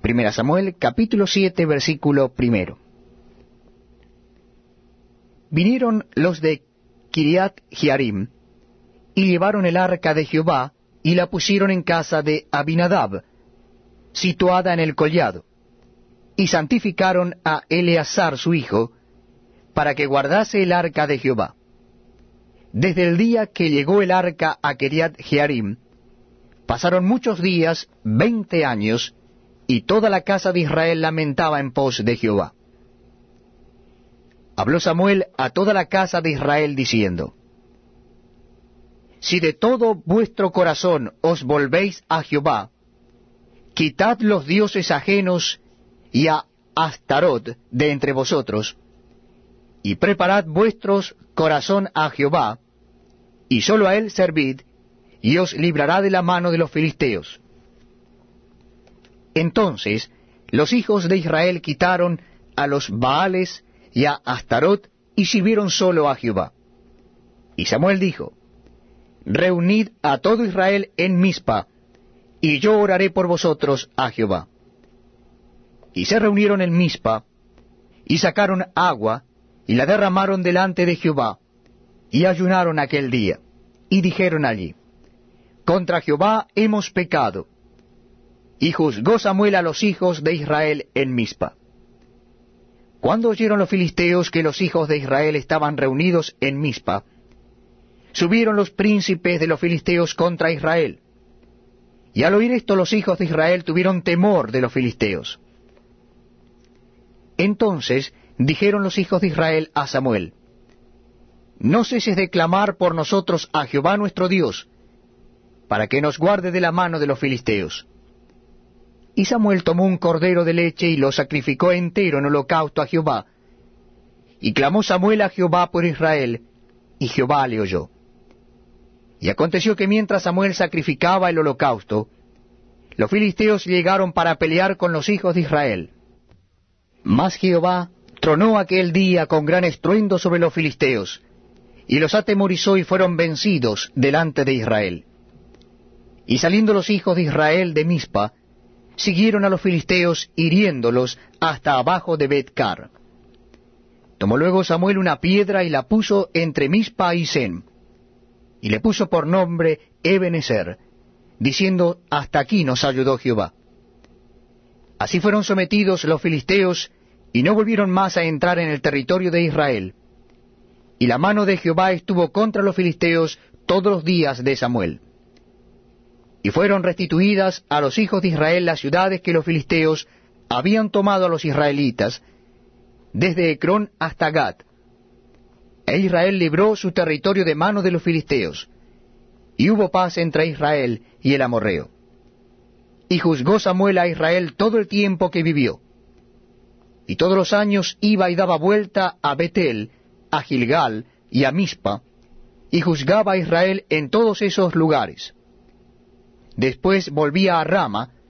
Primera Samuel, capítulo 7, versículo primero. Vinieron los de Kiriat Jearim, y llevaron el arca de Jehová, y la pusieron en casa de Abinadab, situada en el collado, y santificaron a Eleazar su hijo, para que guardase el arca de Jehová. Desde el día que llegó el arca a Kiriat Jearim, pasaron muchos días, veinte años, y toda la casa de Israel lamentaba en pos de Jehová. Habló Samuel a toda la casa de Israel diciendo, Si de todo vuestro corazón os volvéis a Jehová, quitad los dioses ajenos y a Astarot de entre vosotros, y preparad vuestros corazón a Jehová, y sólo a él servid, y os librará de la mano de los filisteos. Entonces los hijos de Israel quitaron a los Baales y a Astarot y sirvieron solo a Jehová. Y Samuel dijo, Reunid a todo Israel en Mizpa, y yo oraré por vosotros a Jehová. Y se reunieron en Mizpa, y sacaron agua, y la derramaron delante de Jehová, y ayunaron aquel día, y dijeron allí, Contra Jehová hemos pecado, y juzgó Samuel a los hijos de Israel en Mizpa. Cuando oyeron los filisteos que los hijos de Israel estaban reunidos en Mizpa, subieron los príncipes de los filisteos contra Israel. Y al oír esto los hijos de Israel tuvieron temor de los filisteos. Entonces dijeron los hijos de Israel a Samuel, No ceses de clamar por nosotros a Jehová nuestro Dios, para que nos guarde de la mano de los filisteos. Y Samuel tomó un cordero de leche y lo sacrificó entero en holocausto a Jehová. Y clamó Samuel a Jehová por Israel, y Jehová le oyó. Y aconteció que mientras Samuel sacrificaba el holocausto, los filisteos llegaron para pelear con los hijos de Israel. Mas Jehová tronó aquel día con gran estruendo sobre los filisteos, y los atemorizó y fueron vencidos delante de Israel. Y saliendo los hijos de Israel de Mizpa, siguieron a los filisteos hiriéndolos hasta abajo de Betcar. Tomó luego Samuel una piedra y la puso entre Mispa y Sen, y le puso por nombre Ebenezer, diciendo, Hasta aquí nos ayudó Jehová. Así fueron sometidos los filisteos, y no volvieron más a entrar en el territorio de Israel. Y la mano de Jehová estuvo contra los filisteos todos los días de Samuel. Y fueron restituidas a los hijos de Israel las ciudades que los filisteos habían tomado a los israelitas, desde Ecrón hasta Gat. E Israel libró su territorio de mano de los filisteos, y hubo paz entre Israel y el amorreo. Y juzgó Samuel a Israel todo el tiempo que vivió. Y todos los años iba y daba vuelta a Betel, a Gilgal y a Mispa, y juzgaba a Israel en todos esos lugares. Después volvía a Rama,